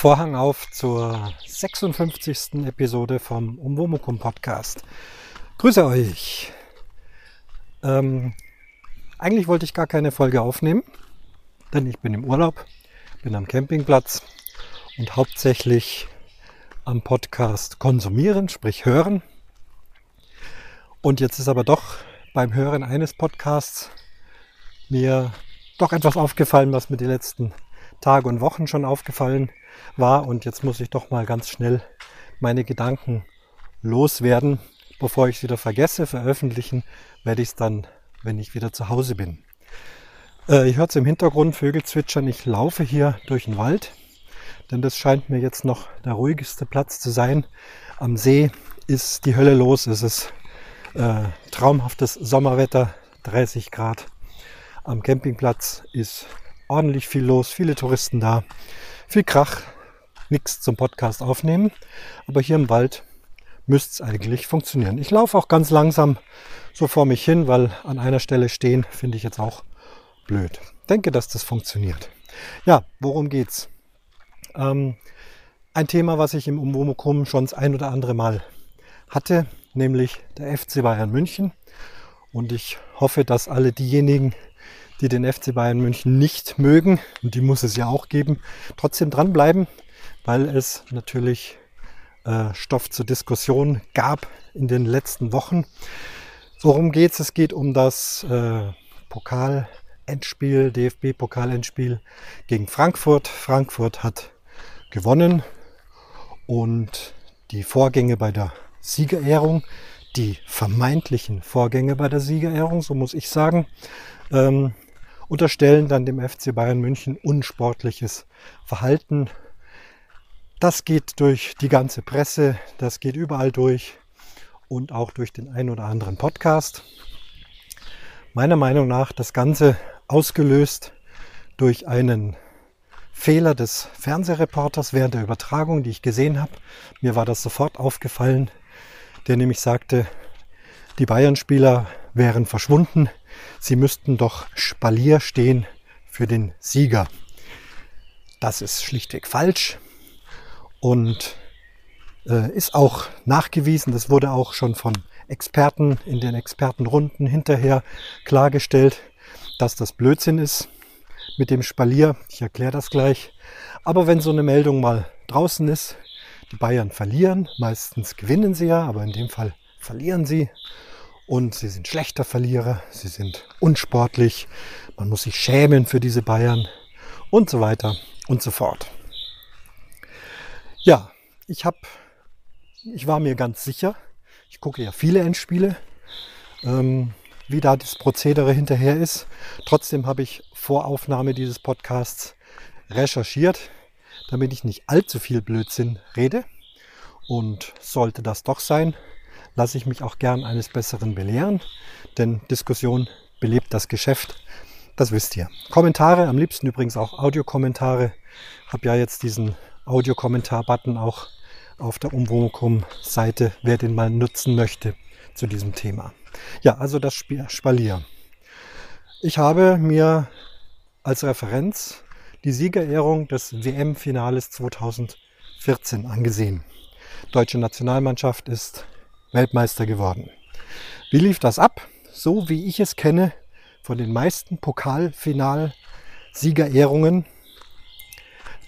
Vorhang auf zur 56. Episode vom Umwomukum Podcast. Grüße euch. Ähm, eigentlich wollte ich gar keine Folge aufnehmen, denn ich bin im Urlaub, bin am Campingplatz und hauptsächlich am Podcast konsumieren, sprich hören. Und jetzt ist aber doch beim Hören eines Podcasts mir doch etwas aufgefallen, was mir die letzten Tage und Wochen schon aufgefallen war. Und jetzt muss ich doch mal ganz schnell meine Gedanken loswerden. Bevor ich es wieder vergesse, veröffentlichen werde ich es dann, wenn ich wieder zu Hause bin. Äh, ich höre es im Hintergrund, Vögel zwitschern. Ich laufe hier durch den Wald, denn das scheint mir jetzt noch der ruhigste Platz zu sein. Am See ist die Hölle los. Es ist äh, traumhaftes Sommerwetter, 30 Grad. Am Campingplatz ist ordentlich viel los, viele Touristen da, viel Krach, nichts zum Podcast aufnehmen. Aber hier im Wald müsste es eigentlich funktionieren. Ich laufe auch ganz langsam so vor mich hin, weil an einer Stelle stehen finde ich jetzt auch blöd. Denke, dass das funktioniert. Ja, worum geht's? Ähm, ein Thema, was ich im Umwomukum schon das ein oder andere Mal hatte, nämlich der FC Bayern München. Und ich hoffe, dass alle diejenigen, die den FC Bayern München nicht mögen, und die muss es ja auch geben, trotzdem dranbleiben, weil es natürlich äh, Stoff zur Diskussion gab in den letzten Wochen. Worum geht es? Es geht um das äh, Pokal-Endspiel, DFB-Pokal-Endspiel gegen Frankfurt. Frankfurt hat gewonnen und die Vorgänge bei der Siegerehrung, die vermeintlichen Vorgänge bei der Siegerehrung, so muss ich sagen, ähm, unterstellen dann dem FC Bayern München unsportliches Verhalten. Das geht durch die ganze Presse, das geht überall durch und auch durch den einen oder anderen Podcast. Meiner Meinung nach das Ganze ausgelöst durch einen Fehler des Fernsehreporters während der Übertragung, die ich gesehen habe. Mir war das sofort aufgefallen, der nämlich sagte, die Bayern-Spieler wären verschwunden, sie müssten doch Spalier stehen für den Sieger. Das ist schlichtweg falsch und äh, ist auch nachgewiesen. Das wurde auch schon von Experten in den Expertenrunden hinterher klargestellt, dass das Blödsinn ist mit dem Spalier. Ich erkläre das gleich. Aber wenn so eine Meldung mal draußen ist, die Bayern verlieren, meistens gewinnen sie ja, aber in dem Fall verlieren sie und sie sind schlechter Verlierer, sie sind unsportlich, man muss sich schämen für diese Bayern und so weiter und so fort. Ja, ich habe, ich war mir ganz sicher, ich gucke ja viele Endspiele, ähm, wie da das Prozedere hinterher ist. Trotzdem habe ich vor Aufnahme dieses Podcasts recherchiert, damit ich nicht allzu viel Blödsinn rede. Und sollte das doch sein, lasse ich mich auch gern eines Besseren belehren, denn Diskussion belebt das Geschäft. Das wisst ihr. Kommentare, am liebsten übrigens auch Audiokommentare. Habe ja jetzt diesen Audiokommentar-Button auch auf der Umwomukum-Seite, wer den mal nutzen möchte zu diesem Thema. Ja, also das Spalier. Ich habe mir als Referenz die Siegerehrung des WM-Finales 2014 angesehen. Deutsche Nationalmannschaft ist Weltmeister geworden. Wie lief das ab? So wie ich es kenne von den meisten Pokalfinal-Siegerehrungen.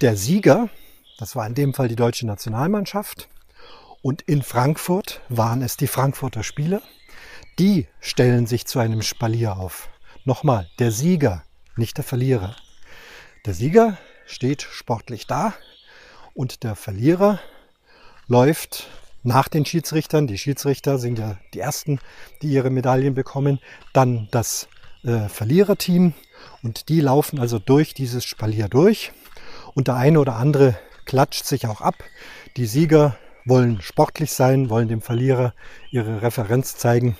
Der Sieger, das war in dem Fall die deutsche Nationalmannschaft, und in Frankfurt waren es die Frankfurter Spieler, die stellen sich zu einem Spalier auf. Nochmal, der Sieger, nicht der Verlierer. Der Sieger steht sportlich da und der Verlierer läuft nach den Schiedsrichtern. Die Schiedsrichter sind ja die Ersten, die ihre Medaillen bekommen. Dann das äh, Verliererteam und die laufen also durch dieses Spalier durch. Und der eine oder andere klatscht sich auch ab. Die Sieger wollen sportlich sein, wollen dem Verlierer ihre Referenz zeigen.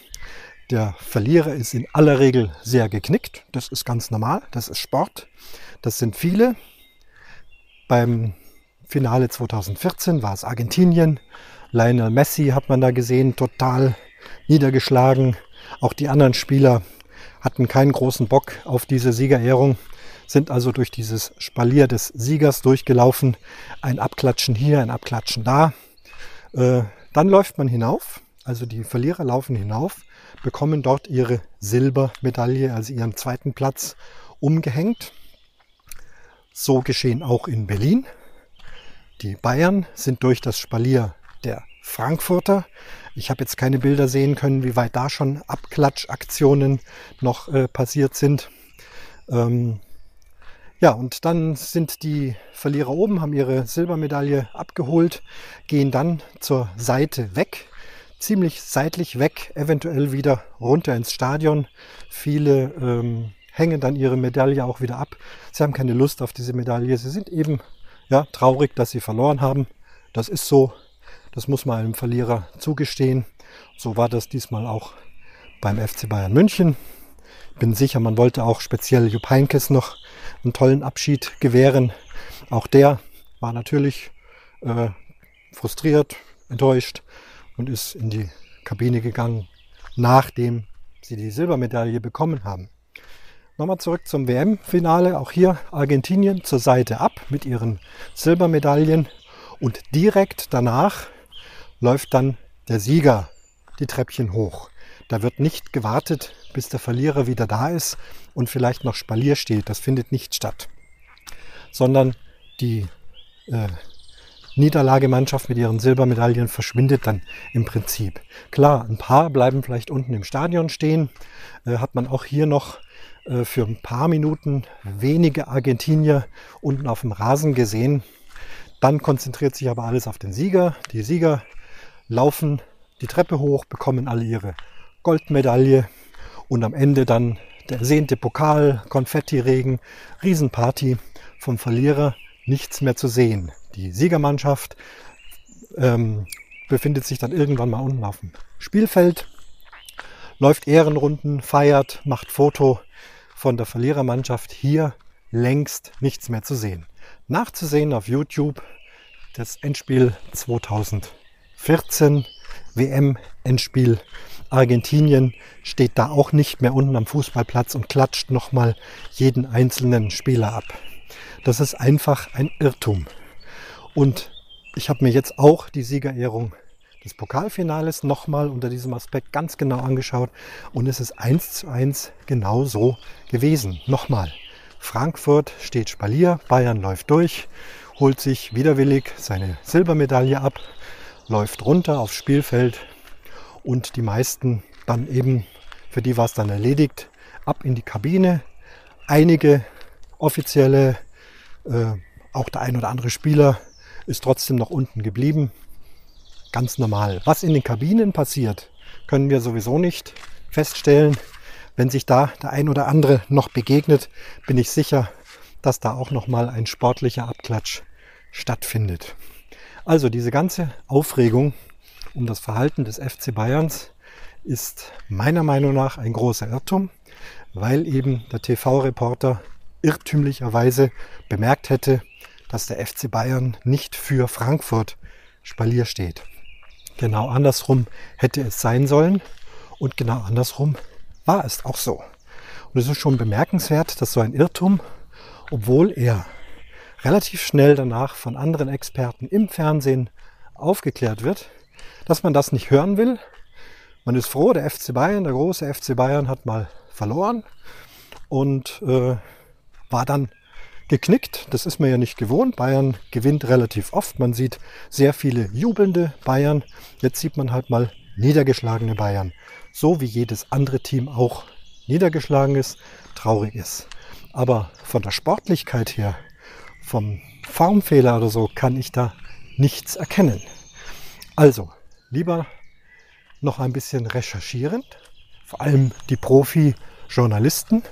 Der Verlierer ist in aller Regel sehr geknickt. Das ist ganz normal. Das ist Sport. Das sind viele. Beim Finale 2014 war es Argentinien. Lionel Messi hat man da gesehen, total niedergeschlagen. Auch die anderen Spieler hatten keinen großen Bock auf diese Siegerehrung, sind also durch dieses Spalier des Siegers durchgelaufen. Ein Abklatschen hier, ein Abklatschen da. Äh, dann läuft man hinauf, also die Verlierer laufen hinauf, bekommen dort ihre Silbermedaille, also ihren zweiten Platz, umgehängt. So geschehen auch in Berlin. Die Bayern sind durch das Spalier Frankfurter. Ich habe jetzt keine Bilder sehen können, wie weit da schon Abklatschaktionen noch äh, passiert sind. Ähm, ja, und dann sind die Verlierer oben, haben ihre Silbermedaille abgeholt, gehen dann zur Seite weg, ziemlich seitlich weg, eventuell wieder runter ins Stadion. Viele ähm, hängen dann ihre Medaille auch wieder ab. Sie haben keine Lust auf diese Medaille. Sie sind eben ja, traurig, dass sie verloren haben. Das ist so. Das muss man einem Verlierer zugestehen. So war das diesmal auch beim FC Bayern München. Bin sicher, man wollte auch speziell Jupp Heynckes noch einen tollen Abschied gewähren. Auch der war natürlich äh, frustriert, enttäuscht und ist in die Kabine gegangen, nachdem sie die Silbermedaille bekommen haben. Nochmal zurück zum WM-Finale. Auch hier Argentinien zur Seite ab mit ihren Silbermedaillen und direkt danach läuft dann der Sieger die Treppchen hoch. Da wird nicht gewartet, bis der Verlierer wieder da ist und vielleicht noch Spalier steht. Das findet nicht statt. Sondern die äh, Niederlagemannschaft mit ihren Silbermedaillen verschwindet dann im Prinzip. Klar, ein paar bleiben vielleicht unten im Stadion stehen. Äh, hat man auch hier noch äh, für ein paar Minuten wenige Argentinier unten auf dem Rasen gesehen. Dann konzentriert sich aber alles auf den Sieger. Die Sieger laufen die Treppe hoch, bekommen alle ihre Goldmedaille und am Ende dann der ersehnte Pokal, Konfettiregen, Riesenparty vom Verlierer, nichts mehr zu sehen. Die Siegermannschaft ähm, befindet sich dann irgendwann mal unten auf dem Spielfeld, läuft Ehrenrunden, feiert, macht Foto von der Verlierermannschaft. Hier längst nichts mehr zu sehen. Nachzusehen auf YouTube das Endspiel 2000. 14 WM-Endspiel. Argentinien steht da auch nicht mehr unten am Fußballplatz und klatscht nochmal jeden einzelnen Spieler ab. Das ist einfach ein Irrtum. Und ich habe mir jetzt auch die Siegerehrung des Pokalfinales nochmal unter diesem Aspekt ganz genau angeschaut und es ist eins zu eins genau so gewesen. Nochmal, Frankfurt steht Spalier, Bayern läuft durch, holt sich widerwillig seine Silbermedaille ab läuft runter aufs Spielfeld und die meisten dann eben, für die war es dann erledigt, ab in die Kabine. Einige offizielle, äh, auch der ein oder andere Spieler ist trotzdem noch unten geblieben. Ganz normal. Was in den Kabinen passiert, können wir sowieso nicht feststellen. Wenn sich da der ein oder andere noch begegnet, bin ich sicher, dass da auch noch mal ein sportlicher Abklatsch stattfindet. Also diese ganze Aufregung um das Verhalten des FC Bayerns ist meiner Meinung nach ein großer Irrtum, weil eben der TV-Reporter irrtümlicherweise bemerkt hätte, dass der FC Bayern nicht für Frankfurt Spalier steht. Genau andersrum hätte es sein sollen und genau andersrum war es auch so. Und es ist schon bemerkenswert, dass so ein Irrtum, obwohl er relativ schnell danach von anderen Experten im Fernsehen aufgeklärt wird, dass man das nicht hören will. Man ist froh, der FC Bayern, der große FC Bayern hat mal verloren und äh, war dann geknickt. Das ist man ja nicht gewohnt. Bayern gewinnt relativ oft. Man sieht sehr viele jubelnde Bayern. Jetzt sieht man halt mal niedergeschlagene Bayern. So wie jedes andere Team auch niedergeschlagen ist, traurig ist. Aber von der Sportlichkeit her vom Formfehler oder so kann ich da nichts erkennen. Also, lieber noch ein bisschen recherchieren. Vor allem die Profi-Journalisten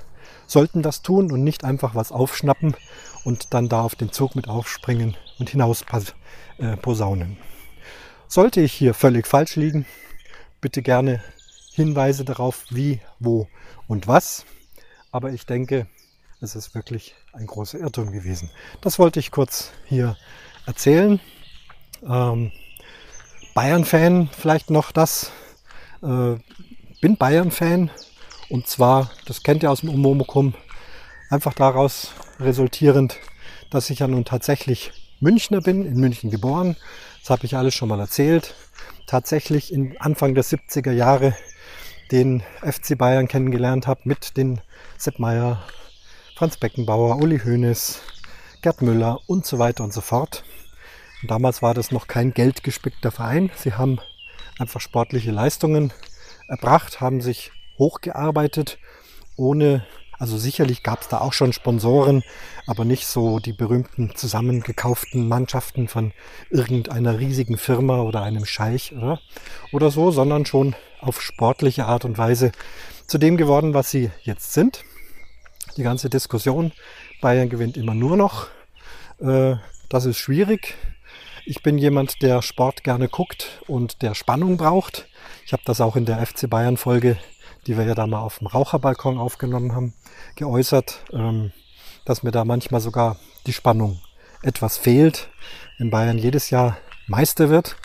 sollten das tun und nicht einfach was aufschnappen und dann da auf den Zug mit aufspringen und hinaus äh, posaunen. Sollte ich hier völlig falsch liegen, bitte gerne Hinweise darauf, wie, wo und was. Aber ich denke, es ist wirklich ein großer Irrtum gewesen. Das wollte ich kurz hier erzählen. Ähm, Bayern-Fan vielleicht noch das. Äh, bin Bayern-Fan Und zwar, das kennt ihr aus dem Umwomukum, einfach daraus resultierend, dass ich ja nun tatsächlich Münchner bin, in München geboren. Das habe ich alles schon mal erzählt. Tatsächlich in Anfang der 70er Jahre den FC Bayern kennengelernt habe mit den Sepp Meier, Franz Beckenbauer, Uli Hoeneß, Gerd Müller und so weiter und so fort. Und damals war das noch kein geldgespickter Verein. Sie haben einfach sportliche Leistungen erbracht, haben sich hochgearbeitet, ohne, also sicherlich gab es da auch schon Sponsoren, aber nicht so die berühmten zusammengekauften Mannschaften von irgendeiner riesigen Firma oder einem Scheich oder, oder so, sondern schon auf sportliche Art und Weise zu dem geworden, was sie jetzt sind. Die ganze Diskussion, Bayern gewinnt immer nur noch, äh, das ist schwierig. Ich bin jemand, der Sport gerne guckt und der Spannung braucht. Ich habe das auch in der FC Bayern Folge, die wir ja da mal auf dem Raucherbalkon aufgenommen haben, geäußert, ähm, dass mir da manchmal sogar die Spannung etwas fehlt, wenn Bayern jedes Jahr Meister wird.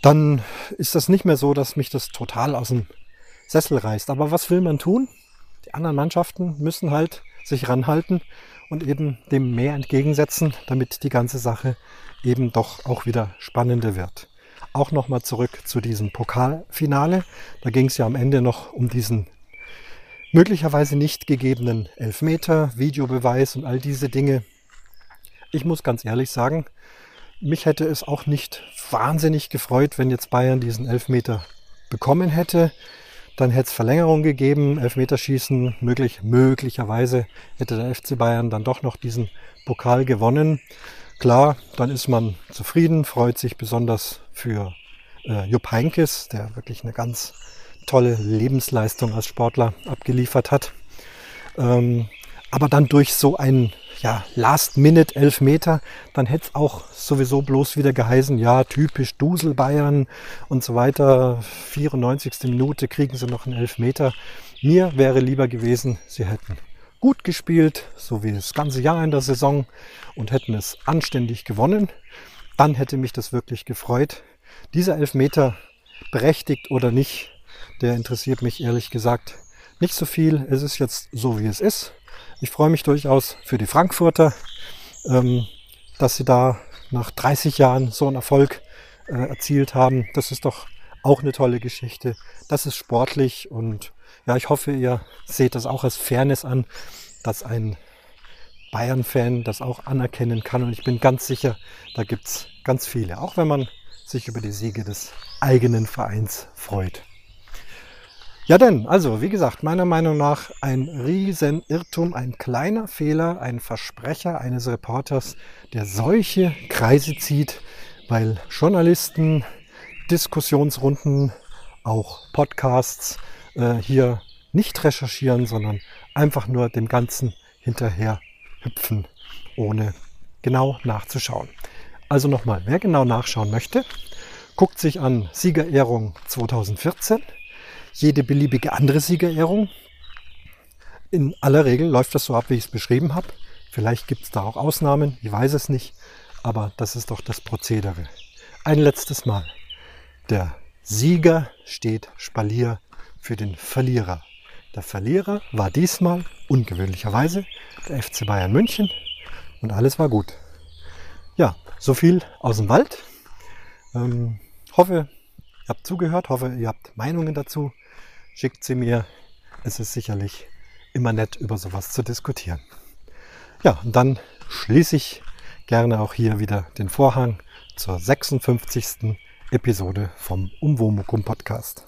Dann ist das nicht mehr so, dass mich das total aus dem Sessel reißt. Aber was will man tun? Anderen Mannschaften müssen halt sich ranhalten und eben dem mehr entgegensetzen, damit die ganze Sache eben doch auch wieder spannender wird. Auch nochmal zurück zu diesem Pokalfinale. Da ging es ja am Ende noch um diesen möglicherweise nicht gegebenen Elfmeter, Videobeweis und all diese Dinge. Ich muss ganz ehrlich sagen, mich hätte es auch nicht wahnsinnig gefreut, wenn jetzt Bayern diesen Elfmeter bekommen hätte. Dann hätte es Verlängerung gegeben, Elfmeterschießen, möglich, möglicherweise hätte der FC Bayern dann doch noch diesen Pokal gewonnen. Klar, dann ist man zufrieden, freut sich besonders für äh, Jupp Heinkes, der wirklich eine ganz tolle Lebensleistung als Sportler abgeliefert hat. Ähm, aber dann durch so ein ja, Last-Minute-Elfmeter, dann hätte es auch sowieso bloß wieder geheißen, ja, typisch Dusel Bayern und so weiter. 94. Minute kriegen sie noch einen Elfmeter. Mir wäre lieber gewesen, sie hätten gut gespielt, so wie das ganze Jahr in der Saison und hätten es anständig gewonnen. Dann hätte mich das wirklich gefreut. Dieser Elfmeter, berechtigt oder nicht, der interessiert mich ehrlich gesagt nicht so viel. Es ist jetzt so, wie es ist. Ich freue mich durchaus für die Frankfurter, ähm, dass sie da nach 30 Jahren so einen Erfolg äh, erzielt haben. Das ist doch auch eine tolle Geschichte. Das ist sportlich und ja, ich hoffe, ihr seht das auch als Fairness an, dass ein Bayern-Fan das auch anerkennen kann. Und ich bin ganz sicher, da gibt es ganz viele, auch wenn man sich über die Siege des eigenen Vereins freut. Ja denn, also wie gesagt, meiner Meinung nach ein riesen Irrtum, ein kleiner Fehler, ein Versprecher eines Reporters, der solche Kreise zieht, weil Journalisten, Diskussionsrunden, auch Podcasts äh, hier nicht recherchieren, sondern einfach nur dem Ganzen hinterher hüpfen, ohne genau nachzuschauen. Also nochmal, wer genau nachschauen möchte, guckt sich an Siegerehrung 2014, jede beliebige andere Siegerehrung. In aller Regel läuft das so ab, wie ich es beschrieben habe. Vielleicht gibt es da auch Ausnahmen, ich weiß es nicht, aber das ist doch das Prozedere. Ein letztes Mal. Der Sieger steht Spalier für den Verlierer. Der Verlierer war diesmal ungewöhnlicherweise der FC Bayern München und alles war gut. Ja, so viel aus dem Wald. Ähm, hoffe, habt zugehört, hoffe, ihr habt Meinungen dazu. Schickt sie mir. Es ist sicherlich immer nett, über sowas zu diskutieren. Ja, und dann schließe ich gerne auch hier wieder den Vorhang zur 56. Episode vom Umwomukum Podcast.